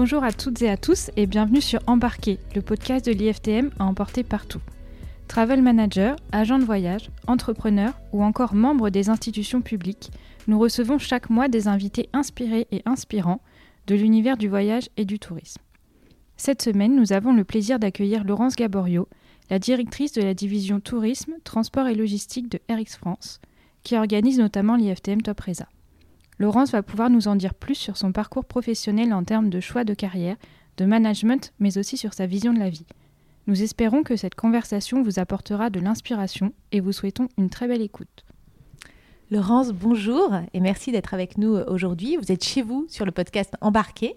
Bonjour à toutes et à tous et bienvenue sur Embarquer, le podcast de l'IFTM à emporter partout. Travel manager, agent de voyage, entrepreneur ou encore membre des institutions publiques, nous recevons chaque mois des invités inspirés et inspirants de l'univers du voyage et du tourisme. Cette semaine, nous avons le plaisir d'accueillir Laurence Gaborio, la directrice de la division tourisme, transport et logistique de RX France, qui organise notamment l'IFTM Top Reza. Laurence va pouvoir nous en dire plus sur son parcours professionnel en termes de choix de carrière, de management, mais aussi sur sa vision de la vie. Nous espérons que cette conversation vous apportera de l'inspiration et vous souhaitons une très belle écoute. Laurence, bonjour et merci d'être avec nous aujourd'hui. Vous êtes chez vous sur le podcast Embarqué.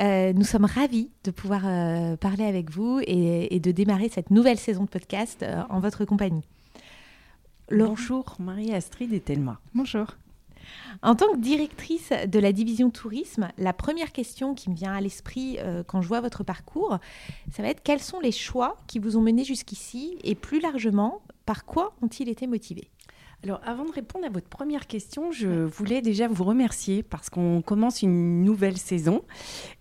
Euh, nous sommes ravis de pouvoir euh, parler avec vous et, de démarrer cette nouvelle saison de podcast euh, en votre compagnie. Bonjour Marie-Astrid et Thelma. Bonjour. En tant que directrice de la division tourisme, la première question qui me vient à l'esprit quand je vois votre parcours, ça va être quels sont les choix qui vous ont mené jusqu'ici et plus largement, par quoi ont-ils été motivés? Alors, avant de répondre à votre première question, je voulais déjà vous remercier parce qu'on commence une nouvelle saison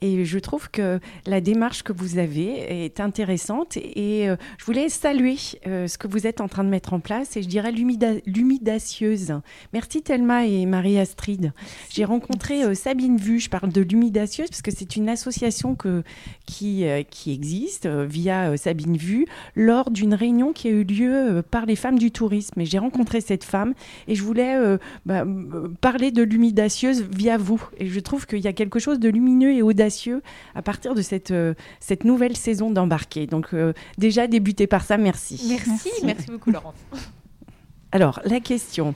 et je trouve que la démarche que vous avez est intéressante et euh, je voulais saluer euh, ce que vous êtes en train de mettre en place et je dirais l'humidacieuse. Merci Thelma et Marie-Astrid. J'ai rencontré euh, Sabine Vu, je parle de l'humidacieuse parce que c'est une association que, qui, qui existe via Sabine Vu lors d'une réunion qui a eu lieu par les femmes du tourisme et j'ai rencontré cette femme et je voulais euh, bah, parler de l'humidacieuse via vous. Et je trouve qu'il y a quelque chose de lumineux et audacieux à partir de cette, euh, cette nouvelle saison d'embarquer. Donc euh, déjà débuter par ça, merci. Merci, merci, beaucoup Laurence. Alors la question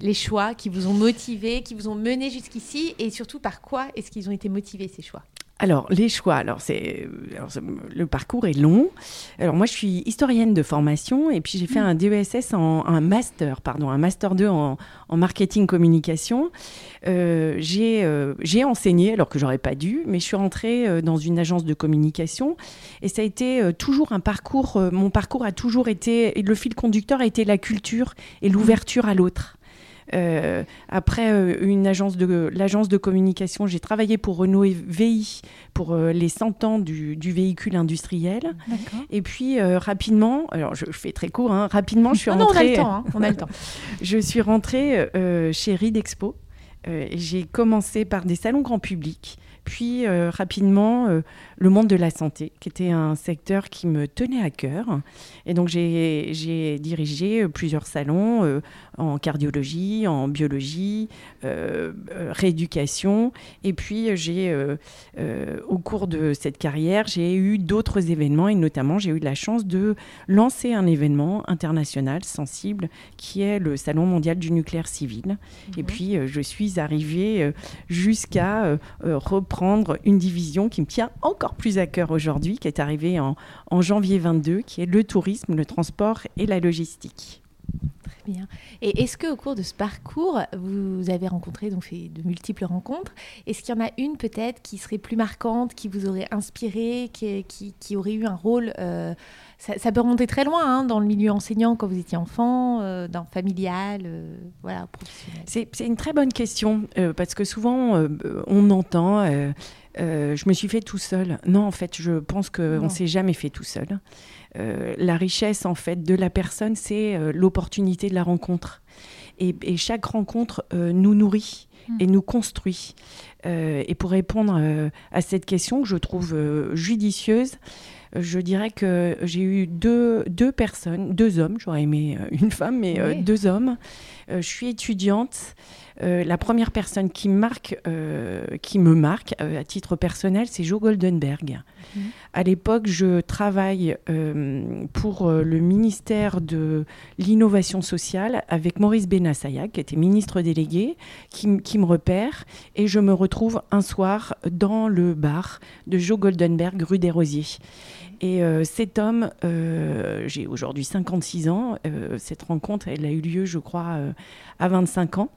les choix qui vous ont motivé, qui vous ont mené jusqu'ici et surtout par quoi est-ce qu'ils ont été motivés ces choix? Alors, les choix. Alors, c'est, le parcours est long. Alors, moi, je suis historienne de formation et puis j'ai fait mm. un DESS en un master, pardon, un master 2 en, marketing communication. Euh, j'ai, euh, j'ai enseigné alors que j'aurais pas dû, mais je suis rentrée euh, dans une agence de communication et ça a été toujours un parcours. mon parcours a toujours été, le fil conducteur a été la culture et l'ouverture à l'autre. Euh, après euh, une agence de l'agence de communication, j'ai travaillé pour Renault et VI pour euh, les 100 ans du, véhicule industriel. Et puis rapidement, alors je, fais très court, hein, rapidement je suis rentrée. Non, on a le temps. Hein, on a le temps. je suis rentrée chez Ridexpo. j'ai commencé par des salons grand public puis euh, rapidement euh, le monde de la santé, qui était un secteur qui me tenait à cœur. Et donc j'ai dirigé euh, plusieurs salons en cardiologie, en biologie, rééducation. Et puis j'ai, au cours de cette carrière, j'ai eu d'autres événements et notamment j'ai eu la chance de lancer un événement international sensible qui est le Salon mondial du nucléaire civil. Et mhm. puis je suis arrivée jusqu'à reprendre une division qui me tient encore plus à cœur aujourd'hui, qui est arrivée en, en janvier 22, qui est le tourisme, le transport et la logistique. Très bien. Et est-ce qu'au cours de ce parcours, vous avez rencontré donc fait de multiples rencontres Est-ce qu'il y en a une peut-être qui serait plus marquante, qui vous aurait inspiré, qui, qui, aurait eu un rôle euh, ça, peut remonter très loin hein, dans le milieu enseignant quand vous étiez enfant, euh, dans familial, euh, voilà, professionnel? C'est une très bonne question parce que souvent on entend. Je me suis fait tout seul. Non, en fait, je pense qu'on ne s'est jamais fait tout seul. Euh, la richesse en fait de la personne, c'est euh, l'opportunité de la rencontre. Et, chaque rencontre euh, nous nourrit et nous construit. et pour répondre à cette question que je trouve judicieuse, je dirais que j'ai eu deux, deux personnes, deux hommes, j'aurais aimé une femme, mais deux hommes. Je suis étudiante. la première personne qui, marque, qui me marque à titre personnel, c'est Joe Goldenberg. À l'époque, je travaille euh, pour euh, le ministère de l'innovation sociale avec Maurice Benassaya, qui était ministre délégué, qui, me repère. Et je me retrouve un soir dans le bar de Joe Goldenberg, rue des Rosiers. Et euh, cet homme, j'ai aujourd'hui 56 ans, cette rencontre, elle a eu lieu, je crois, à 25 ans.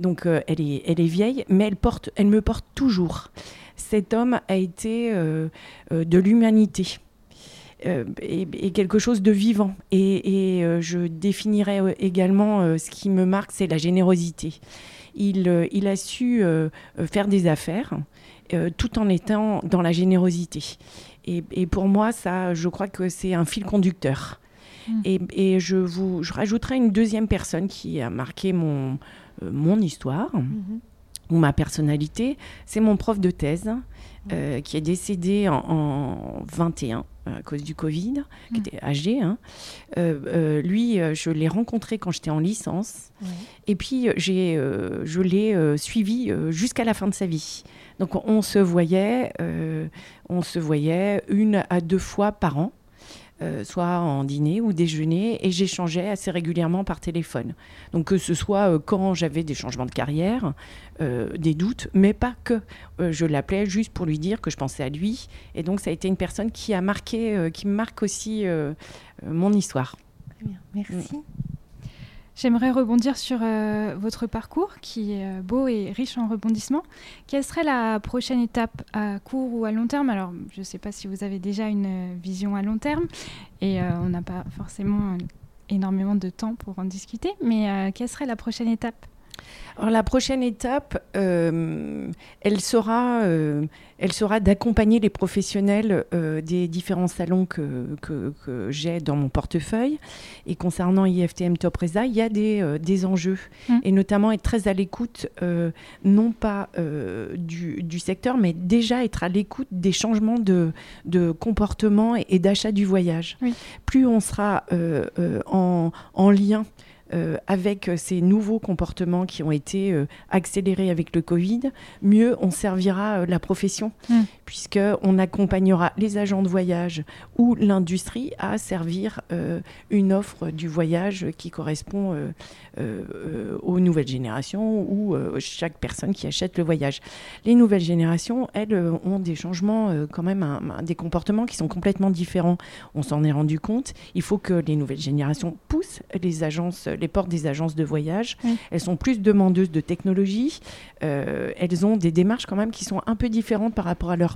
Donc elle, est, elle est vieille, mais elle, porte, elle me porte toujours cet homme a été euh, euh, de l'humanité. Euh, et, quelque chose de vivant. Et, je définirais également ce qui me marque, c'est la générosité. Il, il a su faire des affaires tout en étant dans la générosité. Et, pour moi, ça, je crois que c'est un fil conducteur. Mm. Et, je vous je rajouterai une deuxième personne qui a marqué mon, mon histoire. Mm-hmm ou ma personnalité, c'est mon prof de thèse euh, qui est décédé en, 21 euh, à cause du Covid, qui mm. était âgé. Hein. Euh, lui, je l'ai rencontré quand j'étais en licence. Et puis, j'ai, je l'ai suivi jusqu'à la fin de sa vie. Donc, on se voyait, on se voyait une à deux fois par an. Euh, soit en dîner ou déjeuner, et j'échangeais assez régulièrement par téléphone. Donc que ce soit euh, quand j'avais des changements de carrière, euh, des doutes, mais pas que. je l'appelais juste pour lui dire que je pensais à lui, et donc ça a été une personne qui a marqué, qui marque aussi mon histoire. Très bien, merci. J'aimerais rebondir sur euh, votre parcours qui est euh, beau et riche en rebondissements. Quelle serait la prochaine étape à court ou à long terme? Alors, je ne sais pas si vous avez déjà une euh, vision à long terme et on n'a pas forcément énormément de temps pour en discuter, mais quelle serait la prochaine étape? Alors la prochaine étape, euh, elle sera, euh, elle sera d'accompagner les professionnels euh, des différents salons que, que, j'ai dans mon portefeuille. Et concernant IFTM Top Reza, il y a des, des enjeux, mmh. et notamment être très à l'écoute, non pas du, du, secteur, mais déjà être à l'écoute des changements de, de comportement et, d'achat du voyage. Plus on sera en, en lien euh, avec ces nouveaux comportements qui ont été euh, accélérés avec le Covid, mieux on servira euh, la profession, mm. Puisqu'on accompagnera les agents de voyage ou l'industrie à servir une offre du voyage qui correspond aux nouvelles générations ou chaque personne qui achète le voyage. Les nouvelles générations, elles, ont des changements, quand même, des comportements qui sont complètement différents. On s'en est rendu compte. Il faut que les nouvelles générations poussent les agences les portes des agences de voyage. Elles sont plus demandeuses de technologie. Euh, elles ont des démarches quand même qui sont un peu différentes par rapport à leur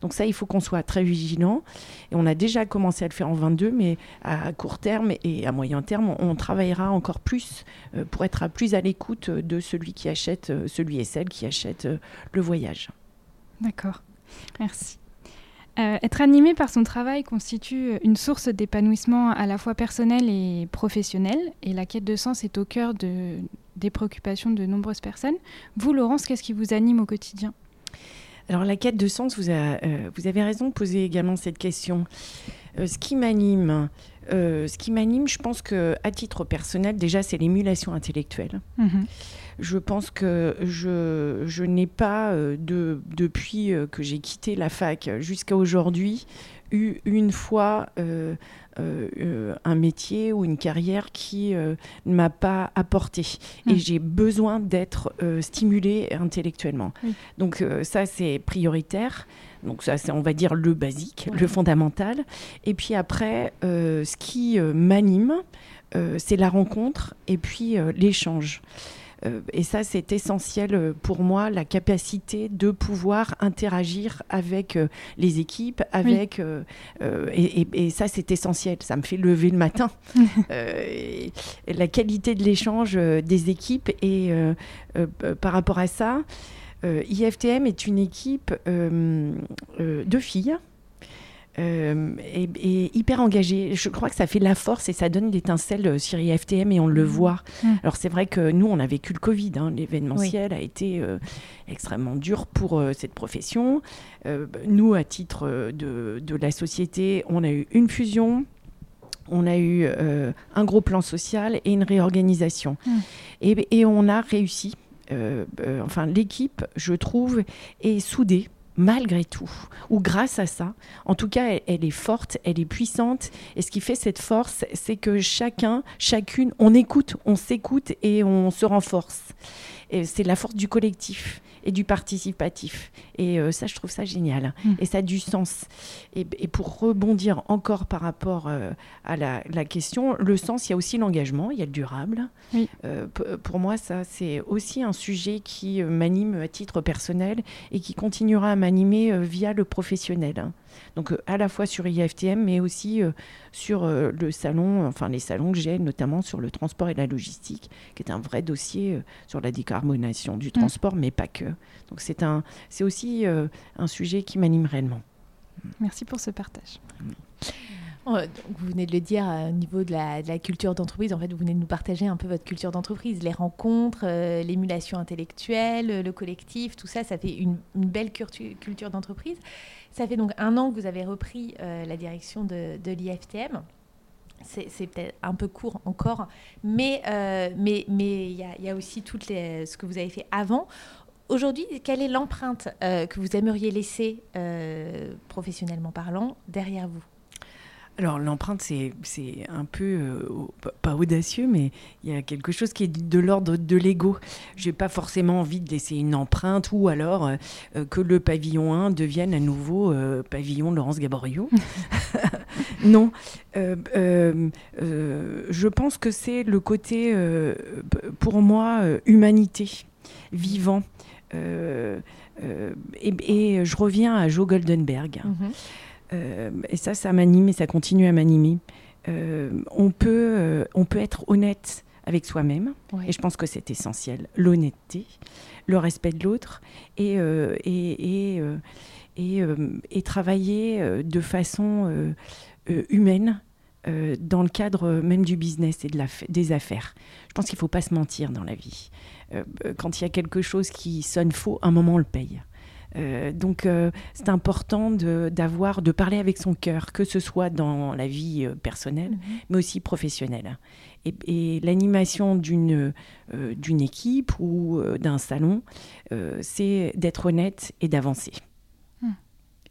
Donc ça, il faut qu'on soit très vigilant. Et on a déjà commencé à le faire en 22, mais à court terme et à moyen terme, on, travaillera encore plus euh, pour être plus à l'écoute de celui qui achète, euh, celui et celle qui achète le voyage. D'accord. Merci. Euh, être animé par son travail constitue une source d'épanouissement à la fois personnel et professionnel, et la quête de sens est au cœur de, des préoccupations de nombreuses personnes. Vous, Laurence, qu'est-ce qui vous anime au quotidien? Alors la quête de sens, vous, euh, vous, avez raison de poser également cette question. Euh, ce qui m'anime, ce qui m'anime, je pense que à titre personnel, déjà, c'est l'émulation intellectuelle. Mhm je pense que je, je n'ai pas, euh, de, depuis euh, que j'ai quitté la fac jusqu'à aujourd'hui, eu une fois euh, un métier ou une carrière qui ne m'a pas apporté. Et hmm. j'ai besoin d'être stimulée intellectuellement. Donc ça, c'est prioritaire. Donc ça, c'est, on va dire, le basique, le fondamental. Et puis après, ce qui m'anime, c'est la rencontre et puis l'échange. Euh, et ça, c'est essentiel euh, pour moi, la capacité de pouvoir interagir avec euh, les équipes, avec et, ça, c'est essentiel. Ça me fait lever le matin. la qualité de l'échange des équipes et par rapport à ça. IFTM est une équipe de filles euh, et, hyper engagé. Je crois que ça fait la force et ça donne l'étincelle euh, sur IFTM et on le mmh. voit. Mmh. Alors c'est vrai que nous, on a vécu le Covid. Hein. L'événementiel a été euh, extrêmement dur pour cette profession. nous, à titre de, de, la société, on a eu une fusion. On a eu un gros plan social et une réorganisation. Mmh. Et, et, on a réussi. enfin, l'équipe, je trouve, est soudée malgré tout, ou grâce à ça. En tout cas, elle, est forte, elle est puissante. Et ce qui fait cette force, c'est que chacun, chacune, on écoute, on s'écoute et on se renforce. C'est la force du collectif et du participatif. Et euh, ça, je trouve ça génial. Mm. Et ça a du sens. Et, pour rebondir encore par rapport euh, à la, question, le sens, il y a aussi l'engagement, il y a le durable. Euh, pour moi, ça, c'est aussi un sujet qui m'anime à titre personnel et qui continuera à m'animer via le professionnel. Donc à la fois sur IFTM, mais aussi sur le salon, enfin les salons que j'ai, notamment sur le transport et la logistique, qui est un vrai dossier sur la décarbonation du mm. transport, mais pas que. Donc c'est un, c'est aussi un sujet qui m'anime réellement. Merci pour ce partage. Mm. Oh, vous venez de le dire euh, au niveau de la, culture d'entreprise. En fait, vous venez de nous partager un peu votre culture d'entreprise, les rencontres, euh, l'émulation intellectuelle, le collectif, tout ça, ça fait une, belle culture d'entreprise. Ça fait donc un an que vous avez repris euh, la direction de, l'IFTM. C'est peut-être un peu court encore, mais il y, a aussi tout ce que vous avez fait avant. Aujourd'hui, quelle est l'empreinte que vous aimeriez laisser, professionnellement parlant, derrière vous? Alors l'empreinte, c'est, un peu, euh, pas audacieux, mais il y a quelque chose qui est de l'ordre de l'ego. Je n'ai pas forcément envie de laisser une empreinte ou alors euh, euh, que le pavillon 1 devienne à nouveau pavillon Laurence Gaboriou. non, je pense que c'est le côté, pour moi, humanité, vivant. Et, je reviens à Joe Goldenberg. Mm-hmm. Et ça, ça m'anime et ça continue à m'animer. Euh, on, peut, euh, on peut être honnête avec soi-même, et je pense que c'est essentiel, l'honnêteté, le respect de l'autre, et, et, et, et, travailler de façon humaine dans le cadre même du business et de la, des affaires. Je pense qu'il ne faut pas se mentir dans la vie. quand il y a quelque chose qui sonne faux, un moment on le paye. Euh, donc euh, c'est important d'avoir, de, parler avec son cœur, que ce soit dans la vie euh, personnelle, mhm. mais aussi professionnelle. Et, l'animation d'une d'une équipe ou d'un salon, c'est d'être honnête et d'avancer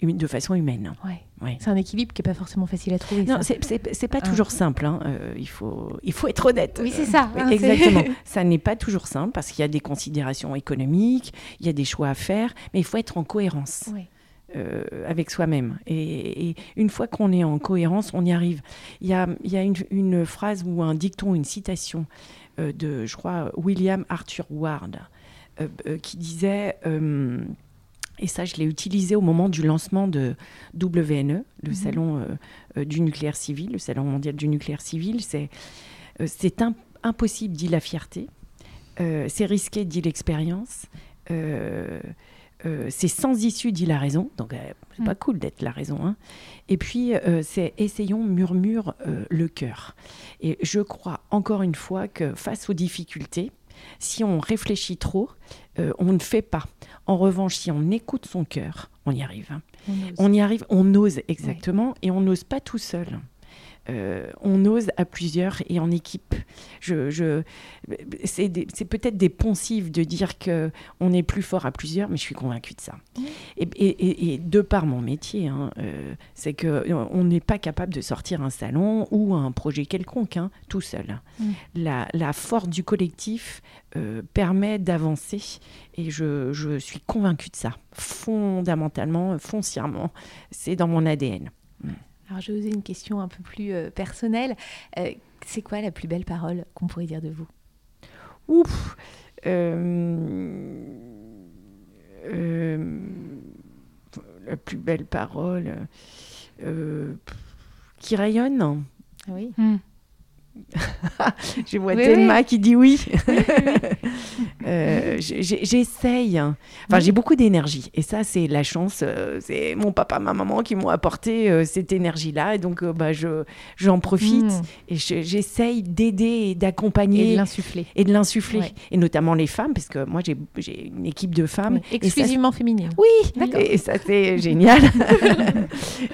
de façon humaine. Ouais. C'est un équilibre qui n'est pas forcément facile à trouver. Non, c'est pas toujours ah. simple. Hein. Euh, il, faut, il faut être honnête. Oui, c'est ça. Hein, exactement. ça n'est pas toujours simple parce qu'il y a des considérations économiques, il y a des choix à faire, mais il faut être en cohérence. Euh, avec soi-même. Et, une fois qu'on est en cohérence, on y arrive. Il y a, il y a une, phrase ou un dicton, une citation euh, de, je crois, William Arthur Ward, qui disait et ça, je l'ai utilisé au moment du lancement de WNE, le mhm. salon euh, euh, du nucléaire civil, le salon mondial du nucléaire civil. C'est euh, impossible, dit la fierté. c'est risqué, dit l'expérience. c'est sans issue, dit la raison. Donc, c'est pas mm. cool d'être la raison. Hein. Et puis, c'est essayons, murmure le cœur. Et je crois encore une fois que face aux difficultés, si on réfléchit trop, on ne fait pas. En revanche, si on écoute son cœur, on y arrive. On, y arrive, on ose exactement, et on n'ose pas tout seul. Euh, on ose à plusieurs et en équipe. Je, c'est peut-être des poncifs de dire que on est plus fort à plusieurs, mais je suis convaincue de ça. Et, de par mon métier, hein, euh, c'est que euh, on n'est pas capable de sortir un salon ou un projet quelconque hein, tout seul. Mm. La, force du collectif permet d'avancer et je, suis convaincue de ça, fondamentalement, foncièrement. C'est dans mon ADN. Mm. Alors, je vais oser une question un peu plus euh, personnelle. Euh, c'est quoi la plus belle parole qu'on pourrait dire de vous? Ouf euh, La plus belle parole qui rayonne? Oui. Hmm. Je vois Thelma qui dit oui. euh, J'essaye. Enfin, j'ai beaucoup d'énergie. Et ça, c'est la chance. Euh, c'est mon papa, ma maman qui m'ont apporté euh, cette énergie-là. Et donc, bah, j'en profite. Hmm. Et j'essaye d'aider et d'accompagner. Et de l'insuffler. Et de l'insuffler. Et notamment les femmes, parce que moi, j'ai une équipe de femmes. Exclusivement féminines. Oui, et ça, c'est génial.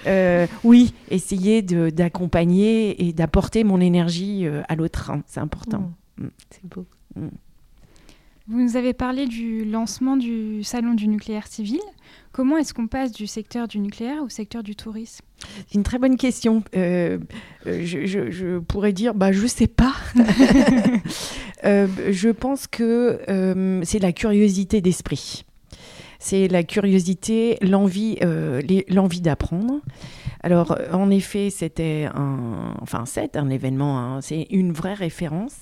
oui, essayer d'accompagner et d'apporter mon énergie euh, à l'autre. Hein. C'est important. Mm. Mm. C'est beau. Mm. Vous nous avez parlé du lancement du salon du nucléaire civil. Comment est-ce qu'on passe du secteur du nucléaire au secteur du tourisme? C'est une très bonne question. Euh, euh, je, pourrais dire, bah, je ne sais pas. je pense que c'est la curiosité d'esprit. C'est la curiosité, l'envie, l'envie d'apprendre. Alors, en effet, c'était un, enfin, c'est un événement, hein. c'est une vraie référence.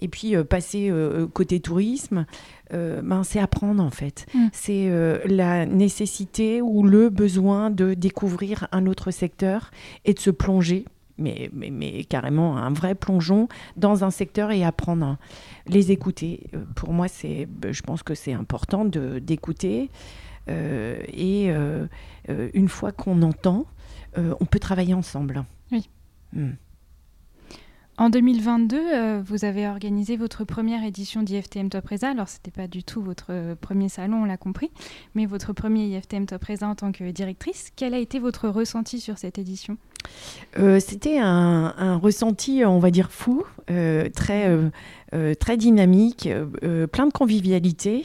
Et puis, passer côté tourisme, ben, c'est apprendre en fait. Mm. C'est la nécessité ou le besoin de découvrir un autre secteur et de se plonger mais, mais, carrément un vrai plongeon dans un secteur et apprendre les écouter. Euh, pour moi, c'est, ben, je pense que c'est important de, d'écouter. Euh, et euh, une fois qu'on entend, on peut travailler ensemble. Oui. Hmm. En 2022, vous avez organisé votre première édition d'IFTM Top Reza. Alors, ce n'était pas du tout votre premier salon, on l'a compris, mais votre premier IFTM Top Reza en tant que directrice. Quel a été votre ressenti sur cette édition? C'était un, ressenti, on va dire, fou, euh, très, euh, très dynamique, plein de convivialité.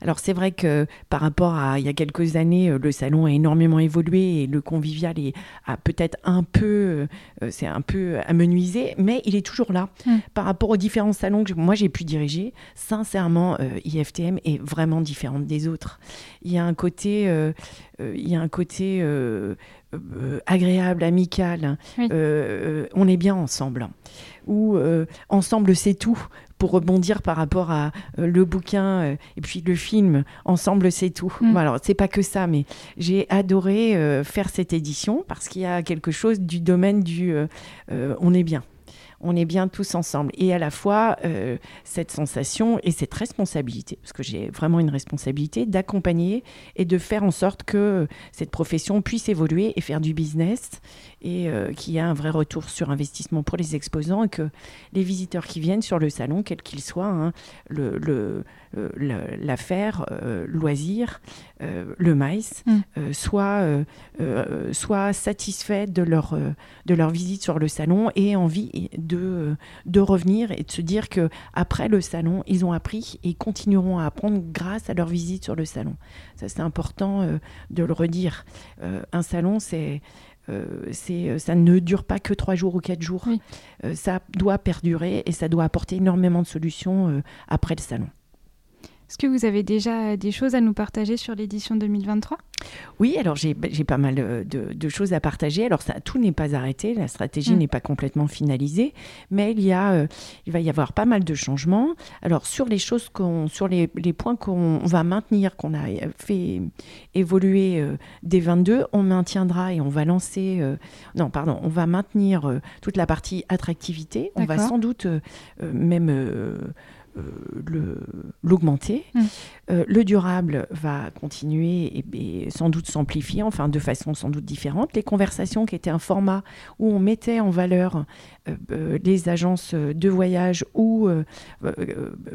Alors c'est vrai que par rapport à il y a quelques années, le salon a énormément évolué et le convivial est, a peut-être un peu, c'est un peu amenuisé, mais il est toujours là. Mm. Par rapport aux différents salons que moi j'ai pu diriger, sincèrement, IFTM est vraiment différente des autres. Il y a un côté, il y a un côté euh, agréable, amical. Hein. Euh, euh, on est bien ensemble. Ou ensemble, c'est tout. Pour rebondir par rapport à le bouquin et puis le film, ensemble, c'est tout. Mm. Alors, c'est pas que ça, mais j'ai adoré faire cette édition parce qu'il y a quelque chose du domaine du on est bien on est bien tous ensemble. Et à la fois, euh, cette sensation et cette responsabilité, parce que j'ai vraiment une responsabilité d'accompagner et de faire en sorte que cette profession puisse évoluer et faire du business et euh, qu'il y ait un vrai retour sur investissement pour les exposants et que les visiteurs qui viennent sur le salon, quel qu'il soit, hein, le, euh, l'affaire, loisir, le maïs, mm. soient, soit satisfaits de leur, de leur visite sur le salon et envie de, de revenir et de se dire que après le salon, ils ont appris et continueront à apprendre grâce à leur visite sur le salon. Ça, c'est important de le redire. un salon, c'est euh, euh, ça ne dure pas que trois jours ou quatre jours. Euh, ça doit perdurer et ça doit apporter énormément de solutions après le salon. Est-ce que vous avez déjà des choses à nous partager sur l'édition 2023 Oui, alors j'ai pas mal de, choses à partager. Alors ça, tout n'est pas arrêté, la stratégie mm. n'est pas complètement finalisée, mais il, y a, euh, il va y avoir pas mal de changements. Alors sur les choses qu'on, sur les, points qu'on va maintenir, qu'on a fait évoluer euh, dès 22, on maintiendra et on va lancer, euh, non pardon, on va maintenir toute la partie attractivité. On va sans doute même euh, l'augmenter. Mm. Euh, le durable va continuer et, sans doute s'amplifier, enfin de façon sans doute différente. Les conversations qui étaient un format où on mettait en valeur euh, les agences de voyage ou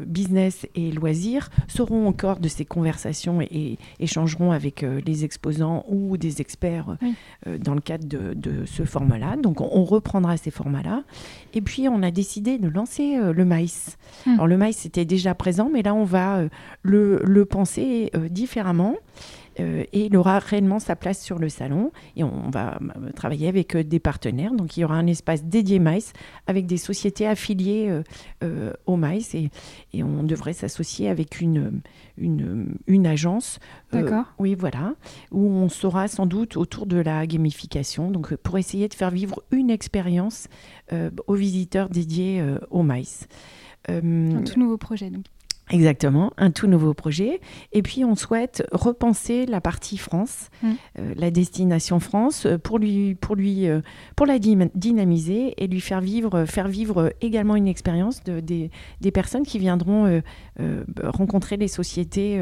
business et loisirs seront encore de ces conversations et, échangeront avec les exposants ou des experts dans le cadre de, ce format-là. Donc on, reprendra ces formats-là. Et puis on a décidé de lancer le maïs. Mm. Alors le maïs c'était déjà présent, mais là, on va euh, le, penser euh, différemment. Euh, et il aura réellement sa place sur le salon. Et on va travailler avec des partenaires. Donc il y aura un espace dédié maïs avec des sociétés affiliées au maïs. Et, et on devrait s'associer avec une, une, une agence. D'accord. oui, voilà. Où on sera sans doute autour de la gamification. Donc pour essayer de faire vivre une expérience aux visiteurs dédiés au maïs. Euh, un tout nouveau projet, donc. Exactement, un tout nouveau projet. Et puis on souhaite repenser la partie France, mmh. euh, la destination France, euh, pour lui, pour lui, pour la dynamiser et lui faire vivre, faire vivre également une expérience de, des, des, personnes qui viendront rencontrer les sociétés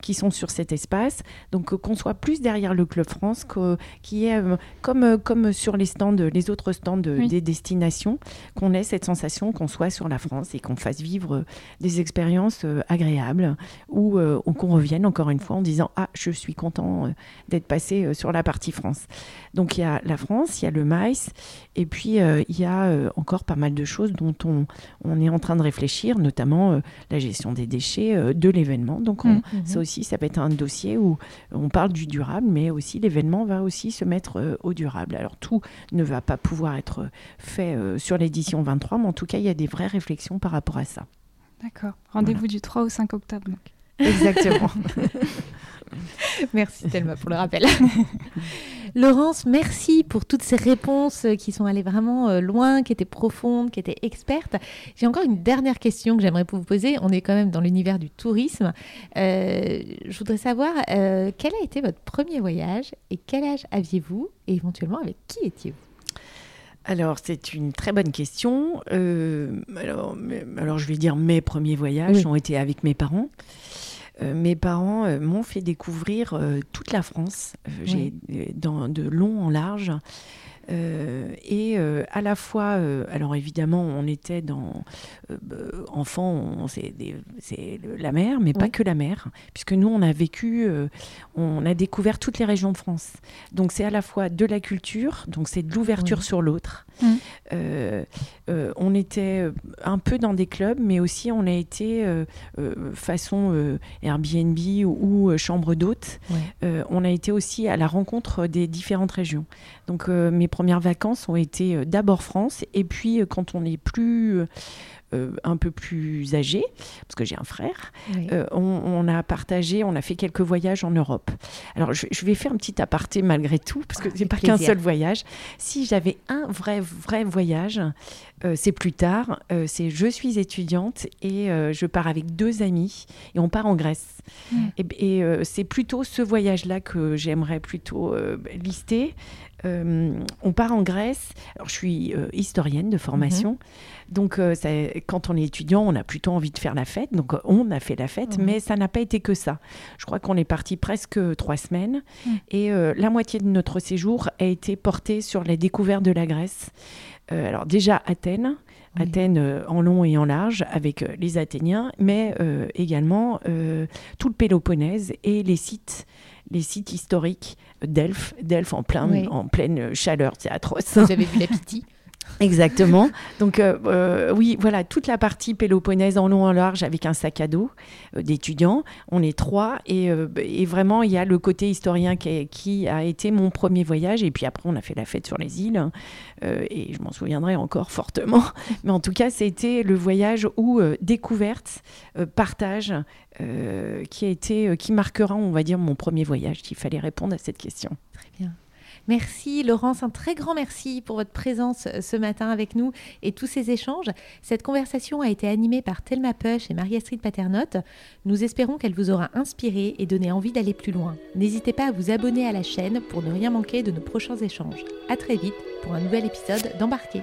qui sont sur cet espace. Donc qu'on soit plus derrière le Club France, qui est comme, comme sur les stands, les autres stands des destinations, qu'on ait cette sensation qu'on soit sur la France et qu'on fasse vivre des expériences euh, agréables ou euh, qu'on revienne encore une fois en disant Ah, je suis content euh, d'être passé sur la partie France. Donc il y a la France, il y a le maïs, et puis il y a encore pas mal de choses dont on, on est en train de réfléchir, notamment la gestion des déchets de l'événement. Donc mmh, mmh. ça aussi, ça peut être un dossier où on parle du durable, mais aussi l'événement va aussi se mettre au durable. Alors tout ne va pas pouvoir être fait sur l'édition 23, mais en tout cas, il y a des vraies réflexions par rapport à ça. D'accord. Rendez-vous du 3 au 5 octobre. Donc. Exactement. Merci Thelma pour le rappel. Laurence, merci pour toutes ces réponses qui sont allées vraiment euh, loin, qui étaient profondes, qui étaient expertes. J'ai encore une dernière question que j'aimerais vous poser. On est quand même dans l'univers du tourisme. Euh, je voudrais savoir euh, quel a été votre premier voyage et quel âge aviez-vous? Et éventuellement avec qui étiez-vous? Alors, c'est une très bonne question. alors, alors, je vais dire mes premiers voyages ont été avec mes parents. Euh, mes parents euh, m'ont fait découvrir euh, toute la France, j'ai dans de long en large. Euh, et euh, à la fois, euh, alors évidemment, on était dans enfant, c'est la mer, mais pas que la mer, puisque nous, on a vécu, on a découvert toutes les régions de France. Donc c'est à la fois de la culture, donc c'est de l'ouverture sur l'autre. Mmh. on était un peu dans des clubs, mais aussi on a été façon Airbnb ou, chambre d'hôte. on a été aussi à la rencontre des différentes régions. Donc mes premières vacances ont été euh, d'abord France, et puis euh, quand on est plus euh, un peu plus âgé, parce que j'ai un frère, on, a partagé, on a fait quelques voyages en Europe. Alors, je, vais faire un petit aparté malgré tout, parce que c'est pas qu'un seul voyage. Si j'avais un vrai, vrai voyage, c'est plus tard. c'est je suis étudiante et je pars avec deux amis et on part en Grèce. Mm. Et, et c'est plutôt ce voyage-là que j'aimerais plutôt lister. Euh, on part en Grèce. Alors, je suis euh, historienne de formation. Mhm. Donc, euh, quand on est étudiant, on a plutôt envie de faire la fête. Donc, on a fait la fête, mais ça n'a pas été que ça. Je crois qu'on est parti presque trois semaines. Et la moitié de notre séjour a été portée sur la découverte de la Grèce. alors, déjà, Athènes. Athènes en long et en large avec les Athéniens, mais également tout le Péloponnèse et les sites, les sites historiques Delphes, Delphes en, plein, en pleine chaleur, c'est atroce. Vous avez vu la pitié? Exactement. Donc euh, euh, oui, voilà, toute la partie péloponnèse en long en large avec un sac à dos euh, d'étudiants. On est trois et, vraiment il y a le côté historien qui, a été mon premier voyage et puis après on a fait la fête sur les îles et je m'en souviendrai encore fortement. Mais en tout cas c'était le voyage où découverte, partage qui a été, qui marquera on va dire mon premier voyage. Il fallait répondre à cette question. Merci Laurence, un très grand merci pour votre présence euh, ce matin avec nous et tous ces échanges. Cette conversation a été animée par Thelma Push et Marie-Astrid Paternotte. Nous espérons qu'elle vous aura inspiré et donné envie d'aller plus loin. N'hésitez pas à vous abonner à la chaîne pour ne rien manquer de nos prochains échanges. À très vite pour un nouvel épisode d'Embarquer.